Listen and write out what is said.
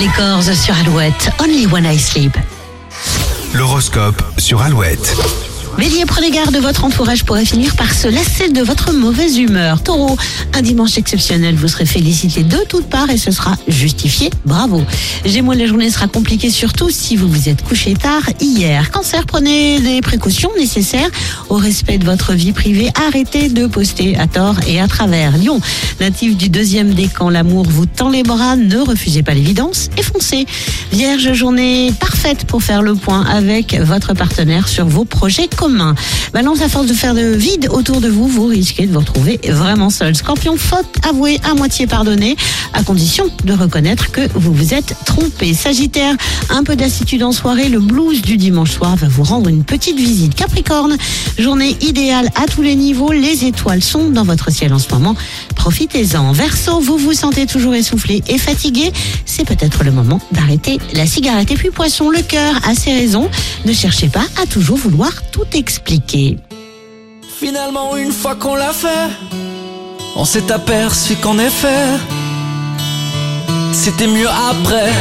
Les Corses sur Alouette. Only One I Sleep. L'horoscope sur Alouette. Bélier, prenez garde, votre entourage pourrait finir par se lasser de votre mauvaise humeur. Taureau, un dimanche exceptionnel, vous serez félicité de toutes parts et ce sera justifié. Bravo. Gémeaux, la journée sera compliquée surtout si vous vous êtes couché tard hier. Cancer, prenez les précautions nécessaires au respect de votre vie privée. Arrêtez de poster à tort et à travers. Lion, natif du deuxième décan, l'amour vous tend les bras, ne refusez pas l'évidence et foncez. Vierge, journée parfaite pour faire le point avec votre partenaire sur vos projets communs. Balance, à force de faire de vide autour de vous, vous risquez de vous retrouver vraiment seul. Scorpion, faute avouée à moitié pardonnée, à condition de reconnaître que vous vous êtes trompé. Sagittaire, un peu d'assitude en soirée, le blues du dimanche soir va vous rendre une petite visite. Capricorne, journée idéale à tous les niveaux, les étoiles sont dans votre ciel en ce moment. Profitez-en. Verseau, vous vous sentez toujours essoufflé et fatigué, c'est peut-être le moment d'arrêter la cigarette. Et puis Poisson, le cœur a ses raisons. Ne cherchez pas à toujours vouloir tout expliquer. Finalement, une fois qu'on l'a fait, on s'est aperçu qu'en effet, c'était mieux après.